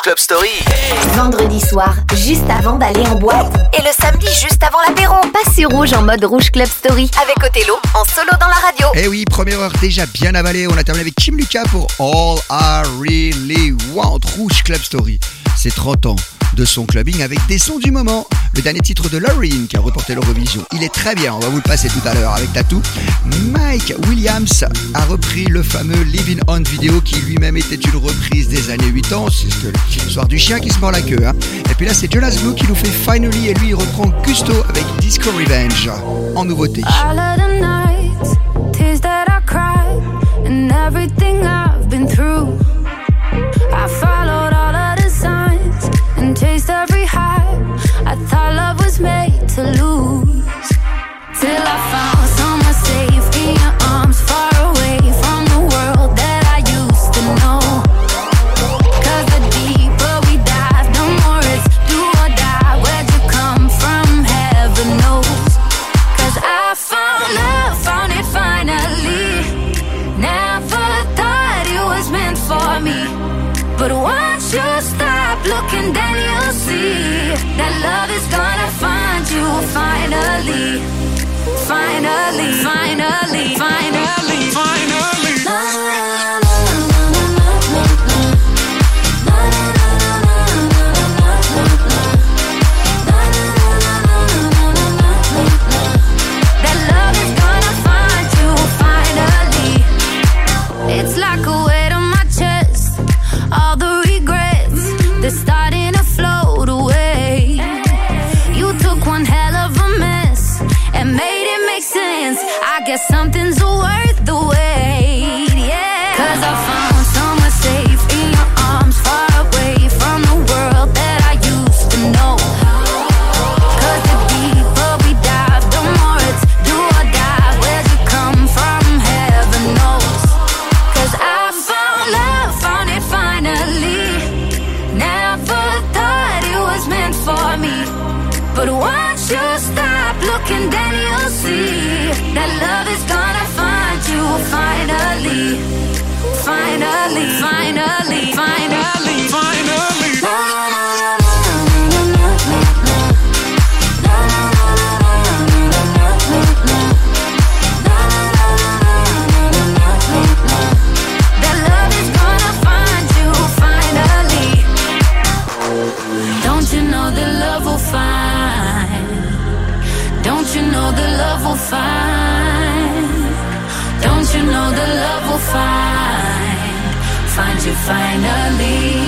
Rouge Club Story. Vendredi soir, juste avant d'aller en boîte. Et le samedi, juste avant l'apéro. Passez rouge en mode Rouge Club Story. Avec Othello, en solo dans la radio. Eh oui, première heure déjà bien avalée. On a terminé avec Kim Lucas pour All I Really Want Rouge Club Story. C'est 30 ans de son clubbing avec des sons du moment. Le dernier titre de Loreen qui a reporté l'Eurovision. Il est très bien, on va vous le passer tout à l'heure avec Tattoo. Mike Williams a repris le fameux Living On vidéo qui lui-même était une reprise des années 80. C'est l'histoire du chien qui se mord la queue. Hein. Et puis là, c'est Jonas Blue qui nous fait Finally et lui il reprend Gusto avec Disco Revenge en nouveauté. Every high. I thought love was made to lose. Till I found someone safe in your finally. Finally, finally, finally, finally. Guess something's the finally.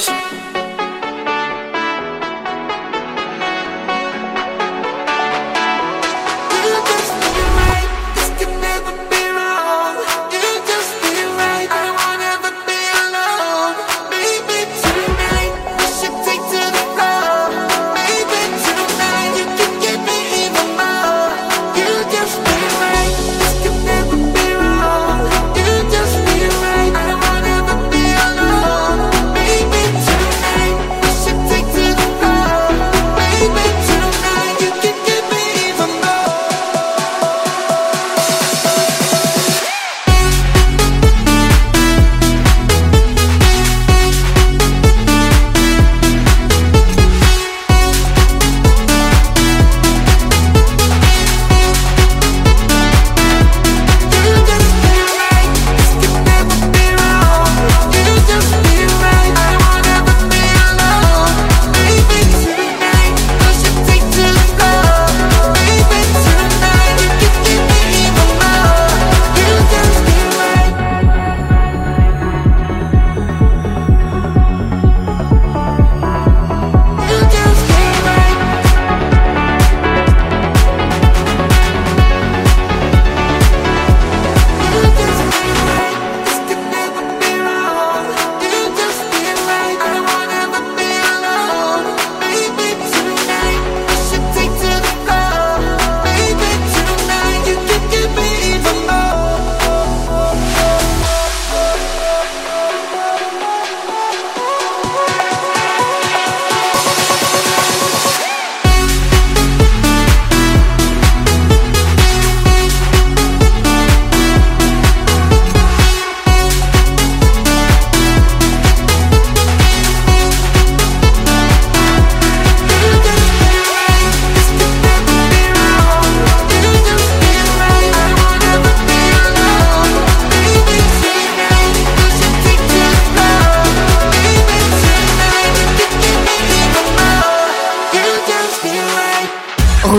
Story.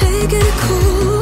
take it cool.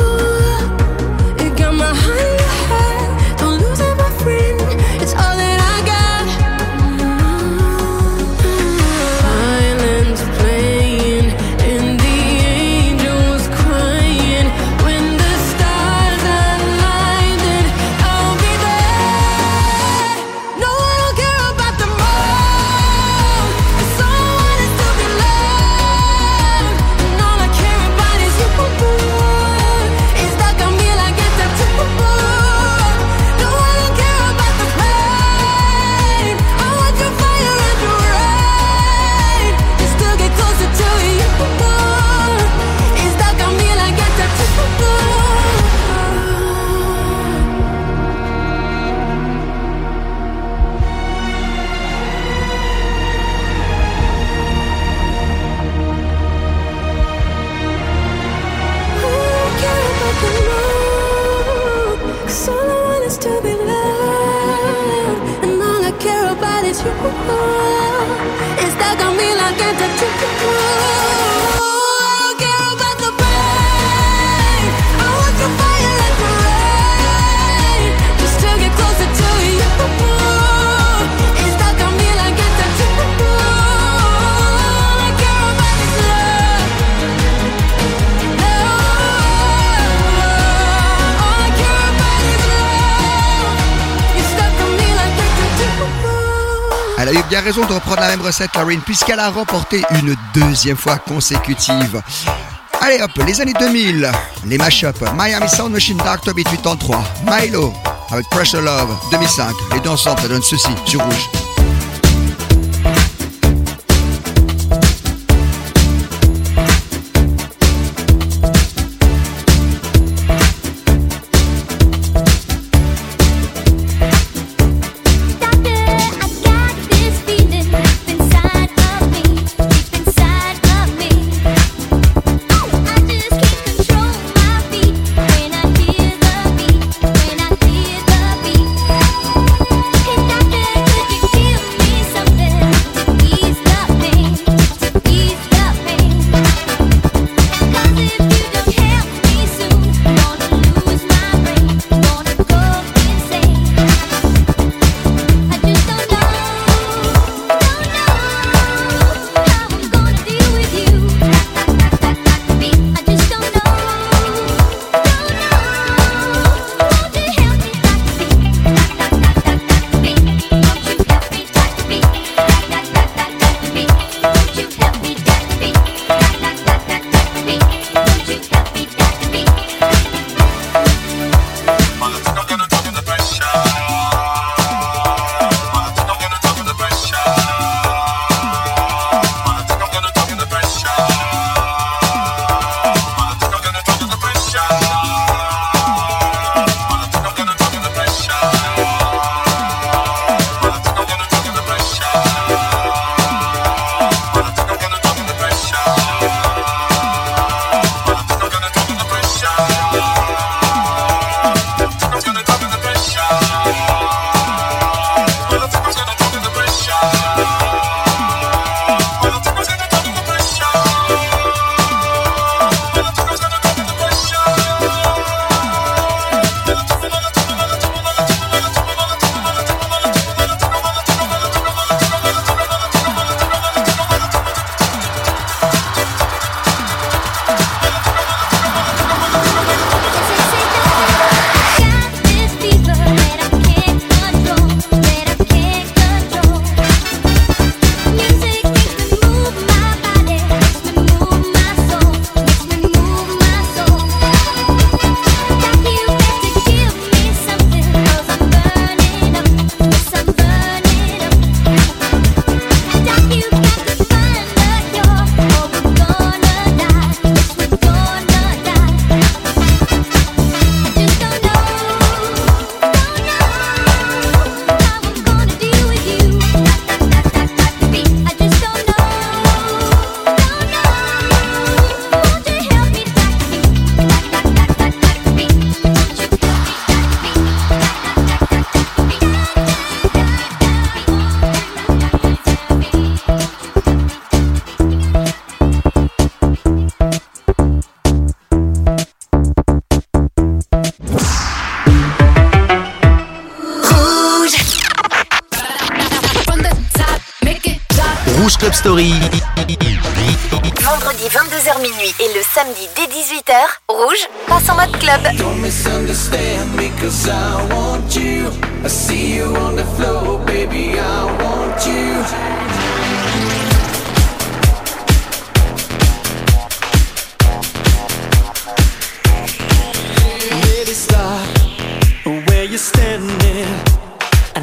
Raison de reprendre la même recette, Lauryn, puisqu'elle a remporté une deuxième fois consécutive. Allez hop, les années 2000, les mashups, Miami Sound Machine Doctor Beat 83, Milo avec Pressure Love 2005, les deux ensemble, ça donne ceci sur rouge.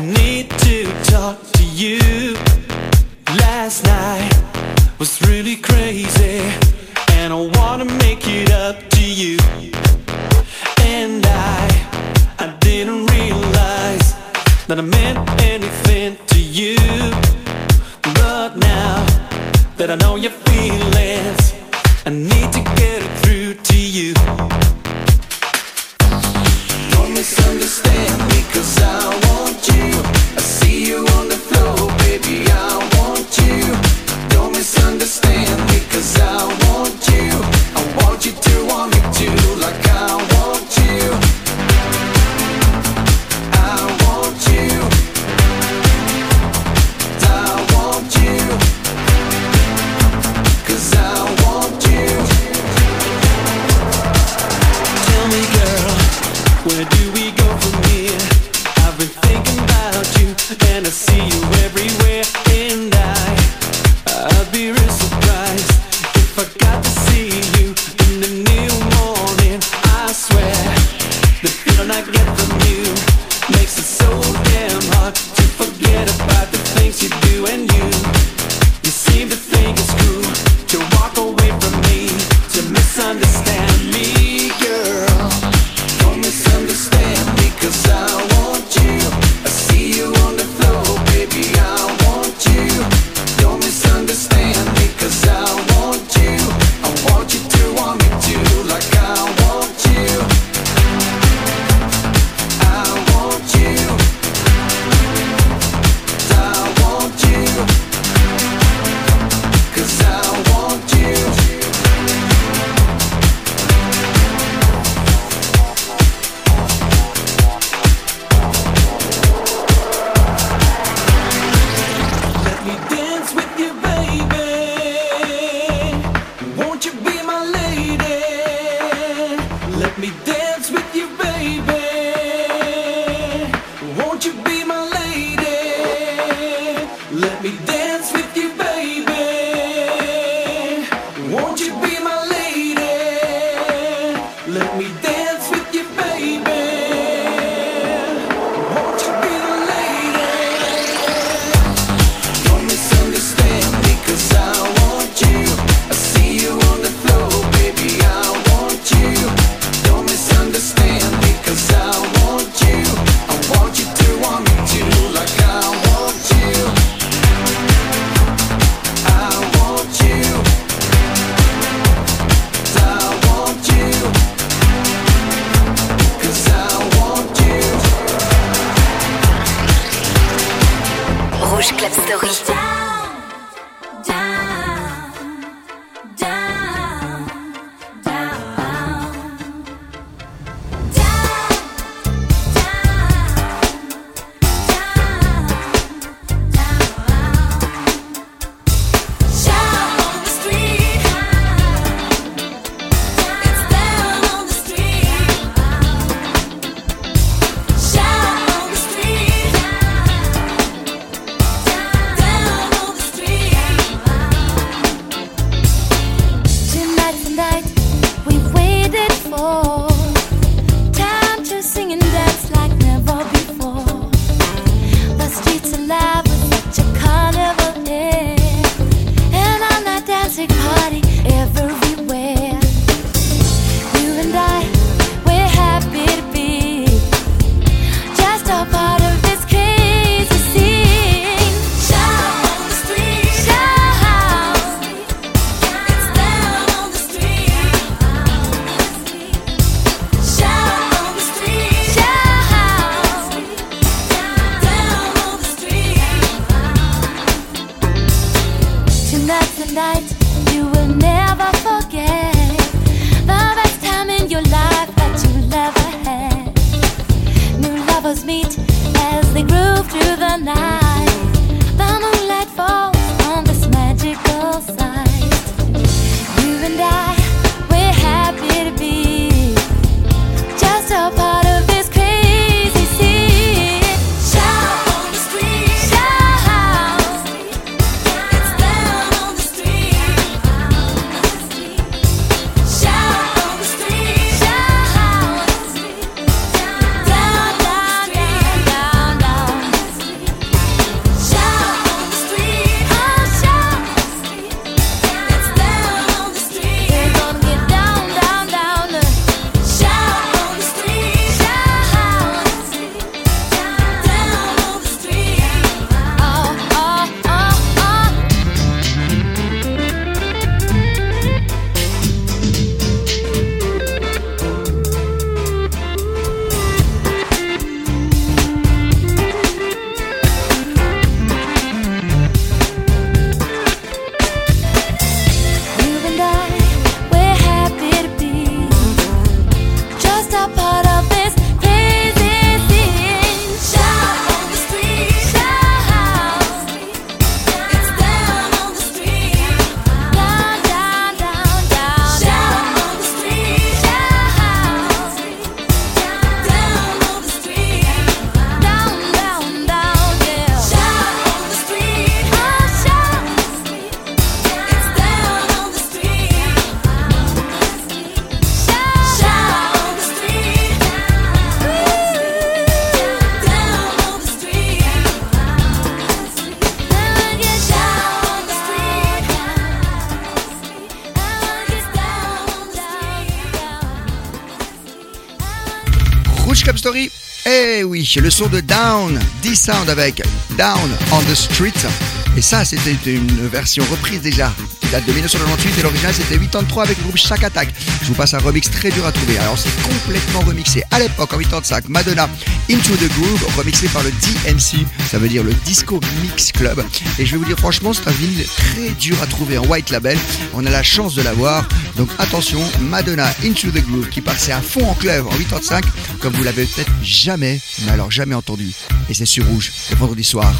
need to talk to you Last night was really crazy And I wanna make it up to you And I, I didn't realize That I meant anything to you But now that I know your feelings I need. De Down, D-Sound avec Down on the Street. Et ça, c'était une version reprise déjà, date de 1998 et l'original c'était 83 avec le groupe Shack Attack. Je vous passe un remix très dur à trouver. Alors c'est complètement remixé à l'époque en 85. Madonna Into the Groove, remixé par le DMC, ça veut dire le Disco Mix Club. Et je vais vous dire franchement, c'est un vinyle très dur à trouver en white label. On a la chance de l'avoir. Donc attention, Madonna Into the Groove qui passait à fond en club en 85, comme vous l'avez peut-être jamais, mais alors jamais entendu. Et c'est sur rouge, le vendredi soir.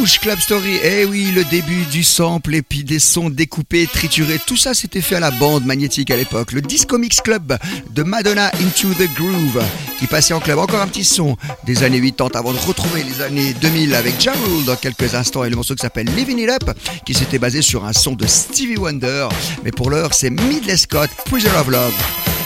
Rouge Club Story. Eh oui, le début du sample et puis des sons découpés, triturés, tout ça c'était fait à la bande magnétique à l'époque. Le Disco Mix Club de Madonna Into the Groove qui passait en club. Encore un petit son des années 80 avant de retrouver les années 2000 avec Ja dans quelques instants et le morceau qui s'appelle Living It Up qui s'était basé sur un son de Stevie Wonder. Mais pour l'heure, c'est Midley Scott, Prisoner of Love.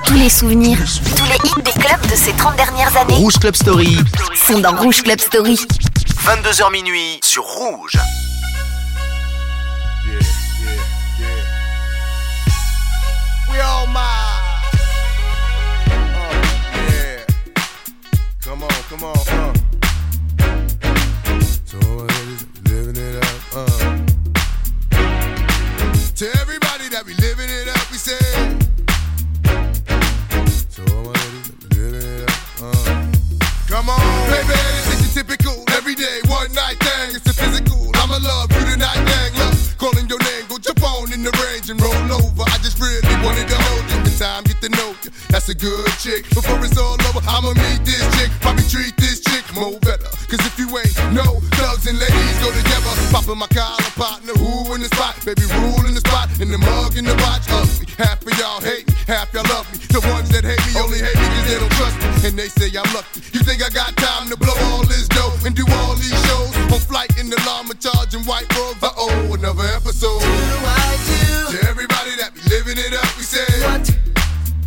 Tous les souvenirs, tous les hits des clubs de ces 30 dernières années Rouge Club Story, sont dans Rouge Club Story. 22h minuit sur Rouge. Yeah, yeah, yeah. We all. Uh, yeah. Come on, come on, uh. Night thing. It's a physical. I'ma love you tonight, dang love. Calling your name, go jump on in the range and roll over. I just really wanted to hold you. In time, get to know you. That's a good chick. Before it's all over, I'ma meet this chick. Probably treat this chick more better. Cause if you ain't no thugs and ladies go together. Popping my collar partner, who in the spot? Baby, rule in the spot. In the mug, in the watch. Ugly. Half of y'all hate me, half y'all love me. The ones that hate me only hate me cause they don't trust me. And they say I'm lucky. You think I got time to blow all this dough and do charging white robes. Uh oh, another episode. To everybody that be living it up, we say what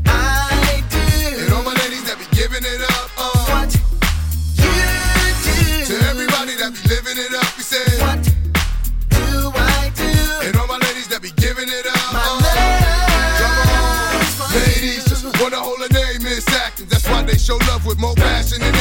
I do. And all my ladies that be giving it up, uh. What you do. To everybody that be living it up, we say what do I do? And all my ladies that be giving it up, uh. Come on, ladies, just wanna hold a name Miss Atkins. That's why they show love with more passion than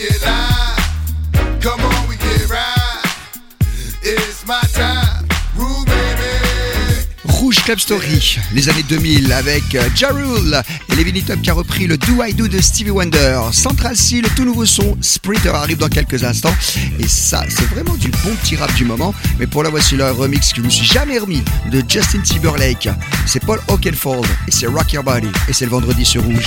get live. Come on, we get right. It's my time. Rule, baby. Rouge Club Story, les années 2000 avec euh, Ja Rule et les Vinny Top qui a repris le Do I Do de Stevie Wonder. Central C, le tout nouveau son, Sprinter arrive dans quelques instants. Et ça, c'est vraiment du bon petit rap du moment. Mais pour la voici le remix que je ne me suis jamais remis de Justin Timberlake. C'est Paul Oakenfold et c'est Rock Your Body. Et c'est le vendredi sur Rouge.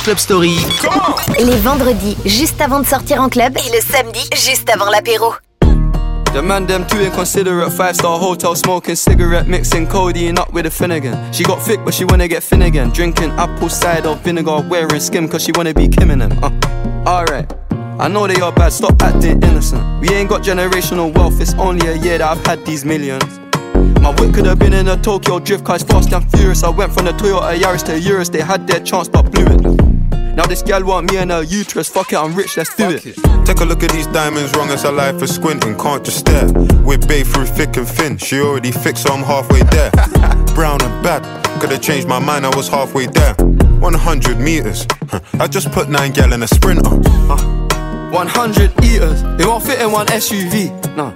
Rouge Club Story. Les vendredis, juste avant de sortir en club. Et le samedi, juste avant l'apéro. The man them too inconsiderate. Five star hotel smoking cigarette, mixing codeine up with a Finnegan. She got thick, but she wanna get again. Drinking apple cider vinegar, wearing skim, cause she wanna be Kim in them. Uh, Alright. I know they are bad, stop acting innocent. We ain't got generational wealth, it's only a year that I've had these millions. My whip could have been in a Tokyo drift car, it's fast and furious. I went from the Toyota Yaris to Urus, they had their chance but blew it. Now this gal want me and her uterus, fuck it, I'm rich, let's do it. Take a look at these diamonds, wrong as a life is squinting, can't just stare. We're babe through thick and thin, she already fixed, so I'm halfway there. Brown and bad, could've changed my mind, I was halfway there. 100 meters, I just put nine gal in a sprinter. 100 eaters, it won't fit in one SUV. No.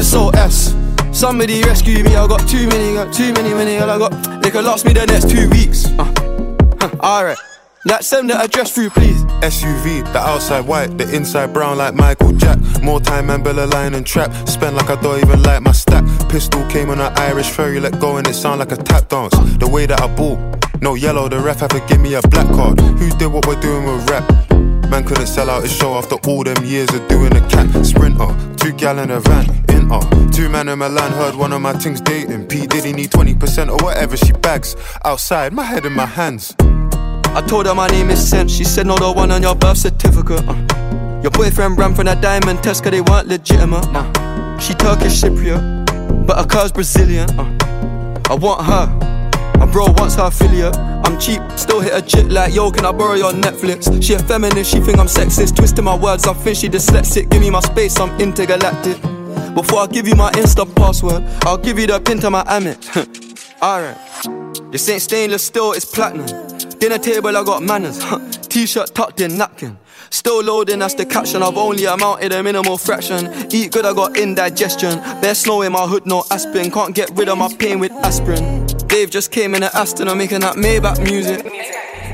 SOS. Somebody rescue me, I got too many, got too many, many, all I got. They could last me the next two weeks. Uh. Huh, Alright. Like send the address through, please. SUV, the outside white, the inside brown like Michael Jack. More time and Bella line and trap. Spend like I don't even like my stack. Pistol came on an Irish ferry, let go and it sound like a tap dance. The way that I bought, no yellow, the ref had to give me a black card. Who did what we're doing with rap? Man couldn't sell out his show after all them years of doing a cat sprinter. Two gallon a van, uh. Two man in Milan heard one of my things dating. P Diddy need 20% or whatever she bags. Outside, my head in my hands. I told her my name is Sen. She said, No, the one on your birth certificate. Uh. Your boyfriend ran from that diamond test cause they weren't legitimate. Uh. She Turkish Cypriot, but her car's Brazilian. Uh. I want her. My bro wants her affiliate. I'm cheap, still hit a chick like, yo, can I borrow your Netflix? She a feminist, she think I'm sexist. Twisting my words, I think she dyslexic. Give me my space, I'm intergalactic. Before I give you my Insta password, I'll give you the pin to my Amex. Alright. This ain't stainless steel, it's platinum. Dinner table, I got manners. T-shirt tucked in, napkin. Still loading, that's the caption. I've only amounted a minimal fraction. Eat good, I got indigestion. There's snow in my hood, no aspirin. Can't get rid of my pain with aspirin. Dave just came in at Aston, I'm making that Maybach music.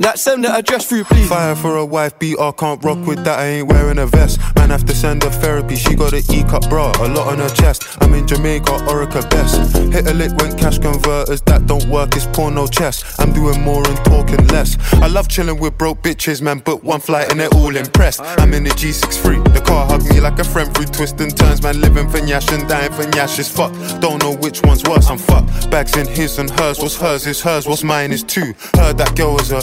Like send the address through, please. Fire for a wife beater, can't rock with that, I ain't wearing a vest. Man, have to send her therapy, she got an E cup bra, a lot on her chest. I'm in Jamaica, Orica best. Hit a lick when cash converters, that don't work, it's porno chess. I'm doing more and talking less. I love chilling with broke bitches, man, but one flight and they're all impressed. I'm in the G63, the car hugged me like a friend through twists and turns, man, living for Nyash and dying for Nyash is fuck. Don't know which one's worse, I'm fucked. Bags in his and hers, what's hers is hers, what's mine is two. Heard that girl was a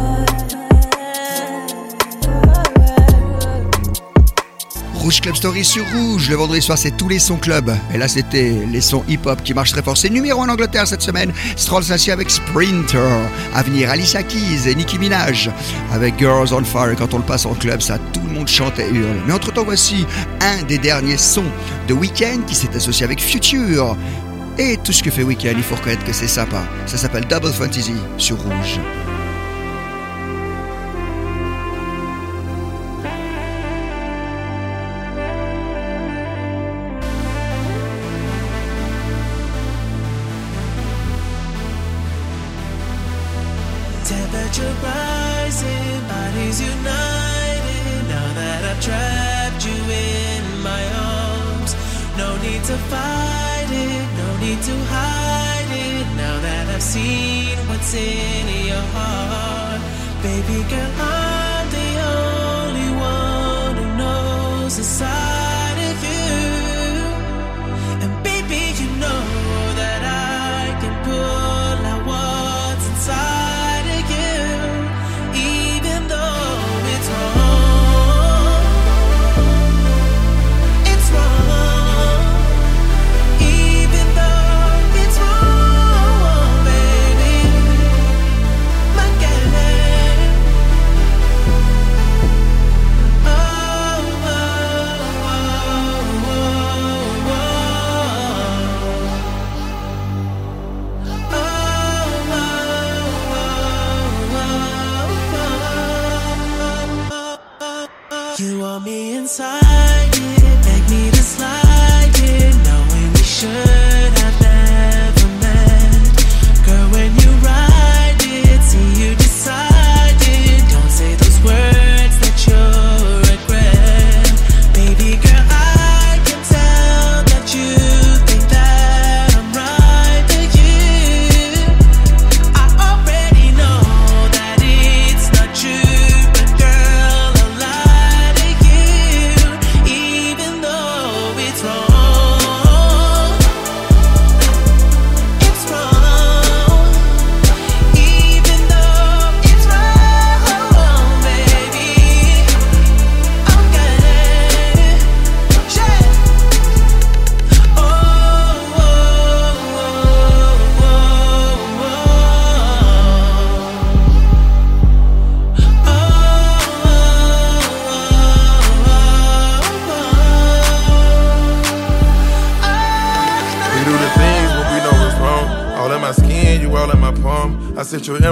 Rouge Club Story sur Rouge. Le vendredi soir, c'est tous les sons club. Et là, c'était les sons hip-hop qui marchent très fort. C'est numéro en Angleterre cette semaine. Stroll s'assied avec Sprinter. À venir, Alicia Keys et Nicki Minaj avec Girls on Fire. Quand on le passe en club, ça, tout le monde chante et hurle. Mais entre-temps, voici un des derniers sons de Weekend qui s'est associé avec Future. Et tout ce que fait Weekend, il faut reconnaître que c'est sympa. Ça s'appelle Double Fantasy sur Rouge. You want me inside it, beg me to slide it, knowing we should.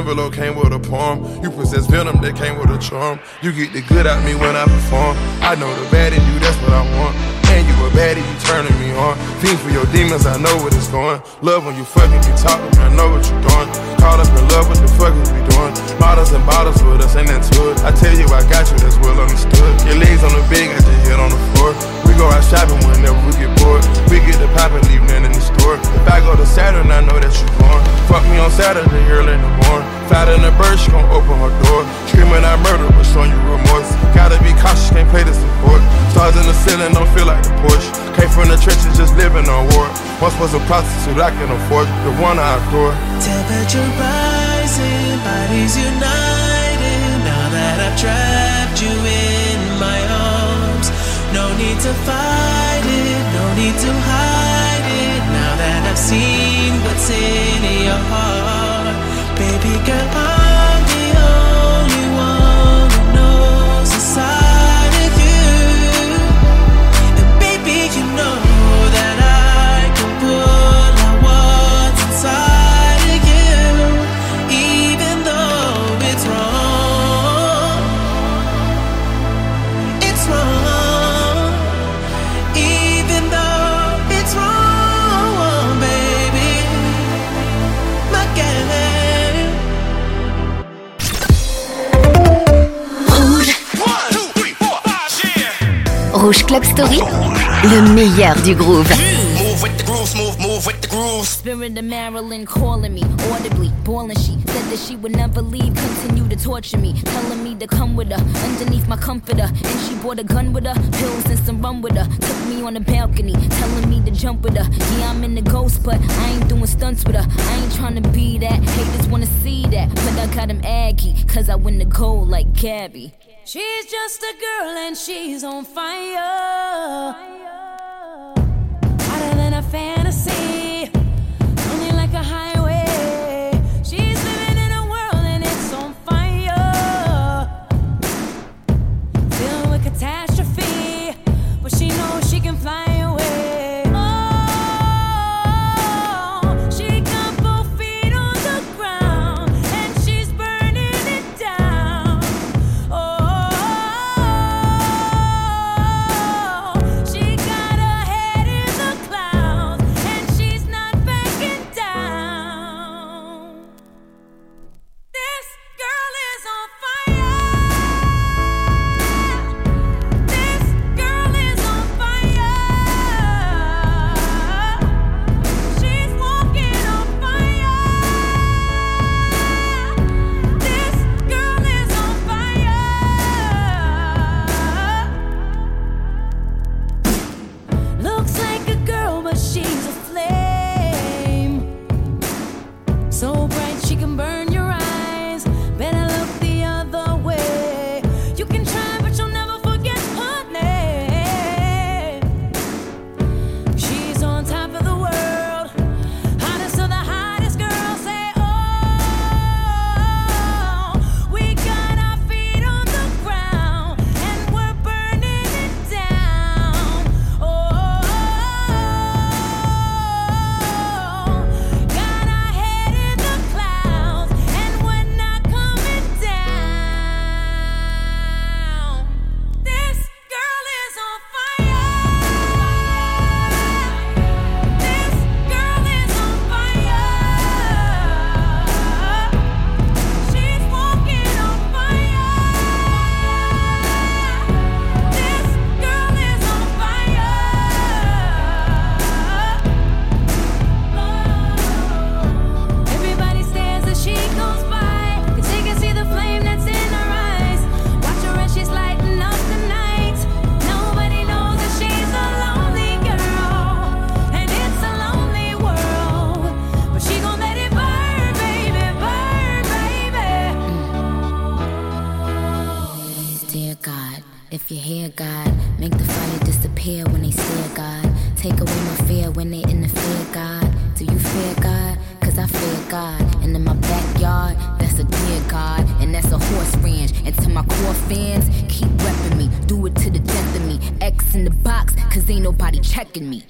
Opposite came with a poem. You possess venom that came with a charm. You get the good out me when I perform. I know the bad in you, that's what I want. And you a baddie, you turning me on. Fiend for your demons, I know what it's going. Love when you fucking be talking, I know what you're doing. Caught up in love, what the fuck is we doing? Bottles and bottles with us, ain't that to it? I tell you, I got you, that's well understood. Your legs on the bed, got your head on the floor. We go out shopping whenever we get bored. We get the pop and leave nothing in the store. If I go to Saturn, I know that you're born. Fuck me on Saturday, early in the morning. Fat in the bird, she gon' open her door. Screaming I murder, but showing you remorse. Gotta be cautious, can't play the support. Stars in the ceiling, don't feel like a Porsche. Came from the trenches, just living on war. Once was a prostitute, I can afford the one I adore. Temperature rising, bodies united. Now that I've trapped you in my arms, no need to fight it, no need to hide it. Now that I've seen what's in your heart, baby girl, I'm Rouge Club Story, le meilleur du groove. With the grooves, move, move with the grooves. Spirit of Marilyn calling me audibly, boiling. She said that she would never leave, continue to torture me, telling me to come with her underneath my comforter. And she brought a gun with her, pills and some rum with her. Took me on the balcony, telling me to jump with her. Yeah, I'm in the ghost, but I ain't doing stunts with her. I ain't trying to be that. Haters wanna see that, but I got them aggy, cause I win the gold like Gabby. She's just a girl and she's on fire. God, make the fire disappear when they stare, God. Take away my fear when they interfere, God. Do you fear God? Cause I fear God. And in my backyard, that's a dear God. And that's a horse ranch. And to my core fans, keep repping me. Do it to the death of me. X in the box, cause ain't nobody checking me.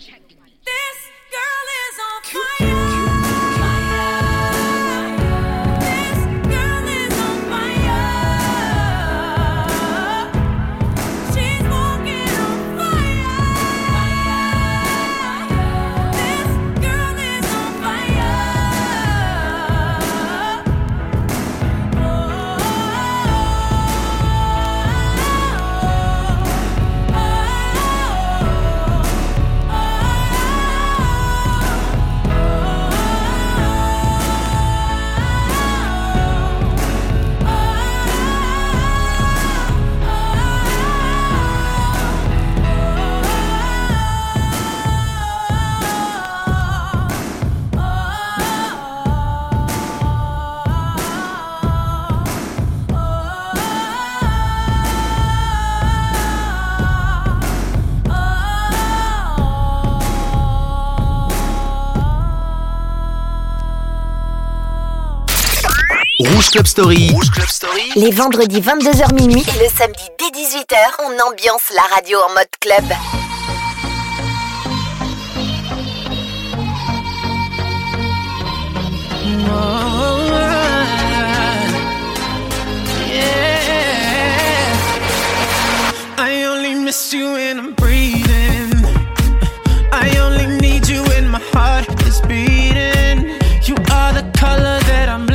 Rouge Club Story. Rouge Club Story. Les vendredis 22h minuit et le samedi dès 18h, on ambiance la radio en mode club. I only miss you when I'm breathing. I only need you when my heart is beating. You are the color that I'm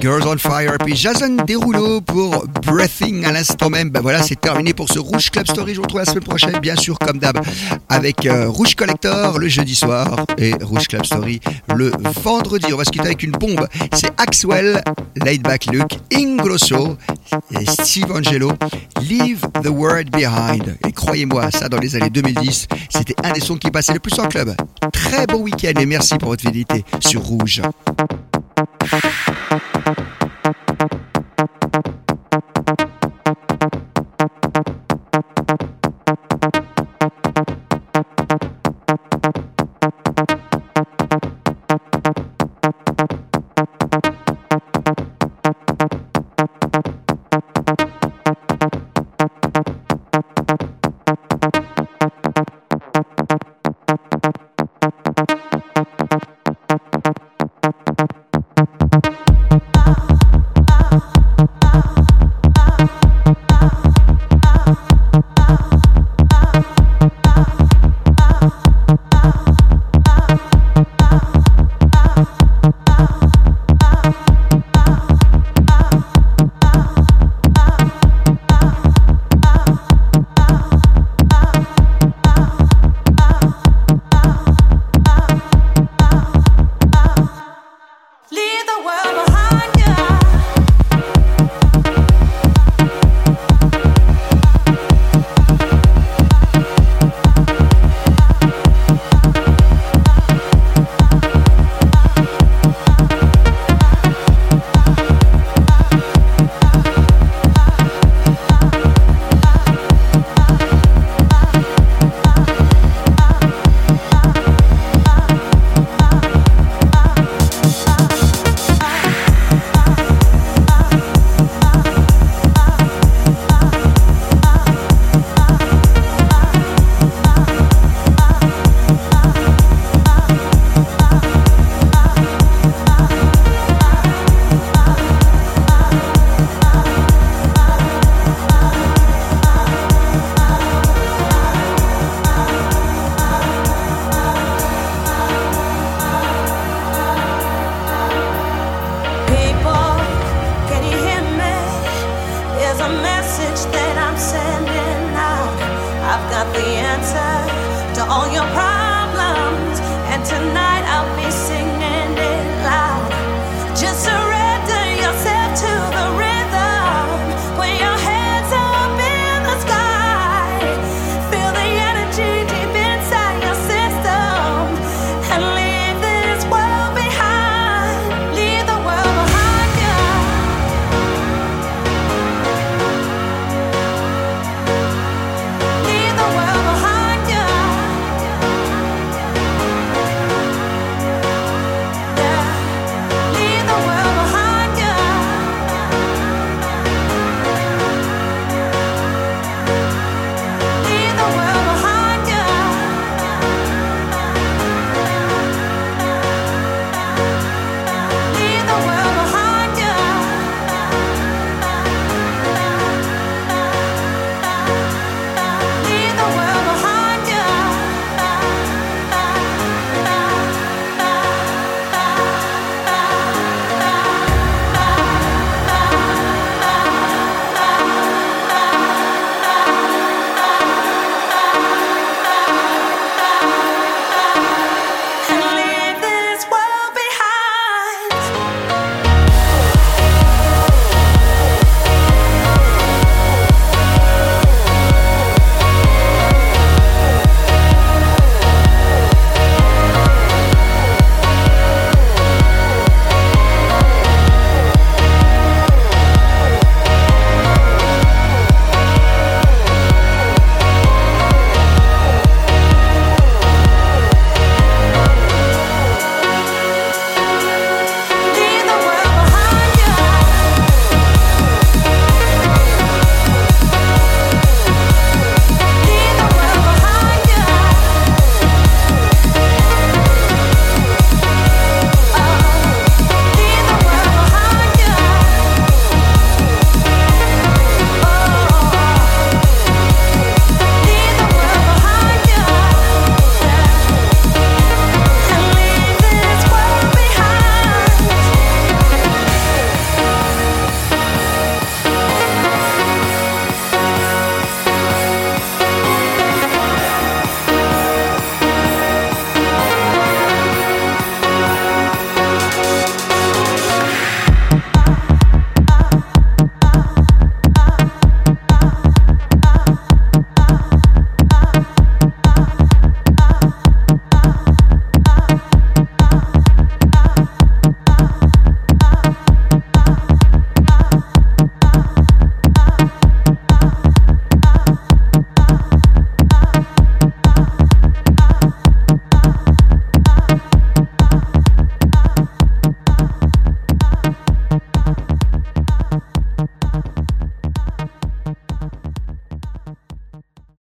Girls on Fire, puis Jason Derulo pour Breathing à l'instant même. Ben voilà, c'est terminé pour ce Rouge Club Story. Je vous retrouve la semaine prochaine, bien sûr, comme d'hab, avec euh, Rouge Collector le jeudi soir et Rouge Club Story le vendredi. On va se quitter avec une bombe. C'est Axwell, Laid Back Luke, Ingrosso et Steve Angelo. Leave the World Behind. Et croyez-moi, ça dans les années 2010, c'était un des sons qui passait le plus en club. Très bon week-end et merci pour votre fidélité sur Rouge.